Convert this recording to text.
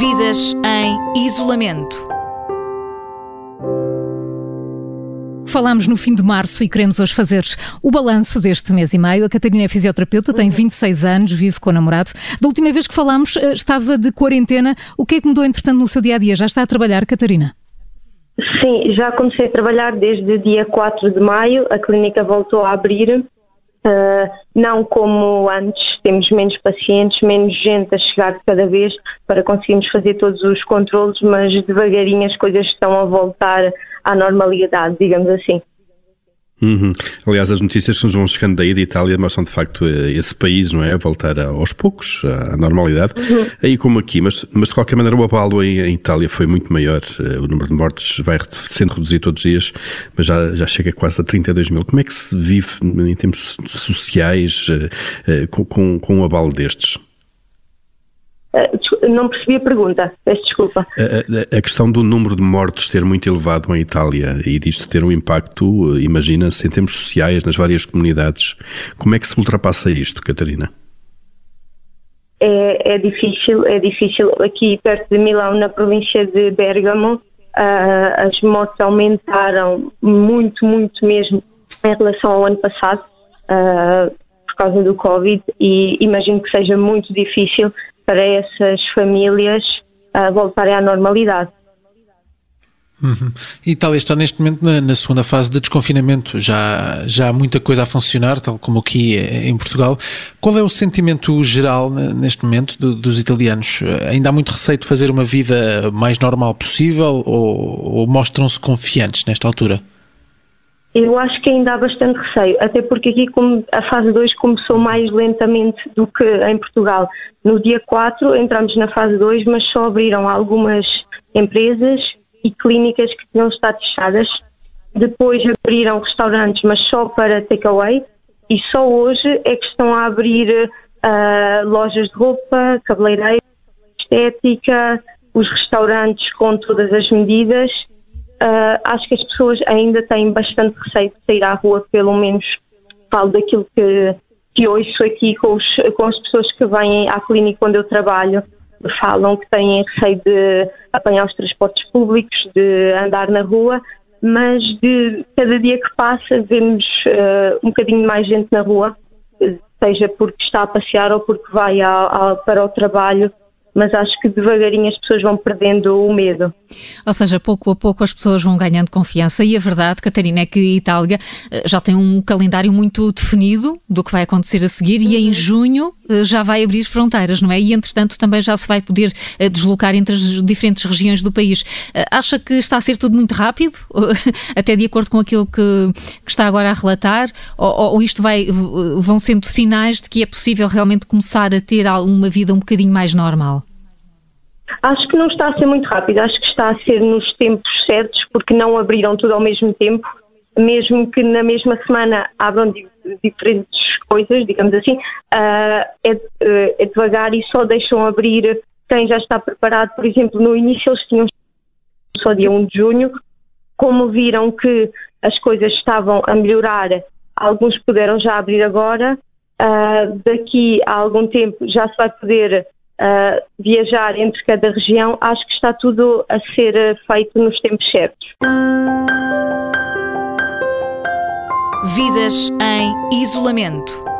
Vidas em isolamento. Falámos no fim de março e queremos hoje fazer o balanço deste mês e meio. A Catarina é fisioterapeuta, tem 26 anos, vive com o namorado. Da última vez que falámos, eh, estava de quarentena. O que é que mudou, entretanto, no seu dia a dia? Já está a trabalhar, Catarina? Sim, já comecei a trabalhar desde o dia 4 de maio. A clínica voltou a abrir. Uh, não como antes, temos menos pacientes, menos gente a chegar de cada vez para conseguirmos fazer todos os controles, mas devagarinho as coisas estão a voltar à normalidade, digamos assim. Uhum. Aliás, as notícias que nos vão chegando daí de Itália mostram de facto eh, esse país, não é? Voltar aos poucos à normalidade, uhum. aí como aqui, mas, mas de qualquer maneira o abalo em, em, Itália foi muito maior. Eh, o número de mortes vai sendo reduzido todos os dias, mas já, já chega quase a 32 mil. Como é que se vive em termos sociais eh, com, com, com um abalo destes? Não percebi a pergunta, peço desculpa. A, a, a, questão do número de mortes ter muito elevado em Itália e disto ter um impacto, imagina-se, em termos sociais, nas várias comunidades. Como é que se ultrapassa isto, Catarina? É, é difícil, é difícil. Aqui perto de Milão, na província de Bergamo, uh, as mortes aumentaram muito, muito mesmo em relação ao ano passado. Uh, por causa do Covid e imagino que seja muito difícil para essas famílias uh, voltarem à normalidade. Uhum. Itália está neste momento na, na, segunda fase de desconfinamento, já, já há muita coisa a funcionar, tal como aqui em Portugal. Qual é o sentimento geral neste momento do, dos italianos? Ainda há muito receio de fazer uma vida mais normal possível ou, ou mostram-se confiantes nesta altura? Eu acho que ainda há bastante receio, até porque aqui a fase 2 começou mais lentamente do que em Portugal. No dia 4 entramos na fase 2, mas só abriram algumas empresas e clínicas que tinham estado fechadas. Depois abriram restaurantes, mas só para takeaway. E só hoje é que estão a abrir uh, lojas de roupa, cabeleireiros, estética, os restaurantes com todas as medidas uh, acho que as pessoas ainda têm bastante receio de sair à rua, pelo menos falo daquilo que, que ouço aqui com, os, com as pessoas que vêm à clínica onde eu trabalho, falam que têm receio de apanhar os transportes públicos, de andar na rua, mas de cada dia que passa vemos uh, um bocadinho mais gente na rua, seja porque está a passear ou porque vai para o trabalho mas acho que devagarinho as pessoas vão perdendo o medo. Ou seja, pouco a pouco as pessoas vão ganhando confiança e a verdade, Catarina, é que a Itália eh, já tem um calendário muito definido do que vai acontecer a seguir uhum. e em uhum. junho eh, já vai abrir fronteiras, não é? E entretanto também já se vai poder eh, deslocar entre as diferentes regiões do país. Acha que está a ser tudo muito rápido, até de acordo com aquilo que, que está agora a relatar, ou, ou isto vai, vão sendo sinais de que é possível realmente começar a ter uma vida um bocadinho mais normal? Acho que não está a ser muito rápido, acho que está a ser nos tempos certos, porque não abriram tudo ao mesmo tempo, mesmo que na mesma semana abram diferentes coisas, digamos assim, uh, é, é, devagar e só deixam abrir quem já está preparado. Por exemplo, no início eles tinham só dia 1 de junho, como viram que as coisas estavam a melhorar, alguns puderam já abrir agora. Uh, daqui a algum tempo já se vai poder viajar entre cada região, acho que está tudo a ser eh, feito nos tempos certos. Vidas em isolamento.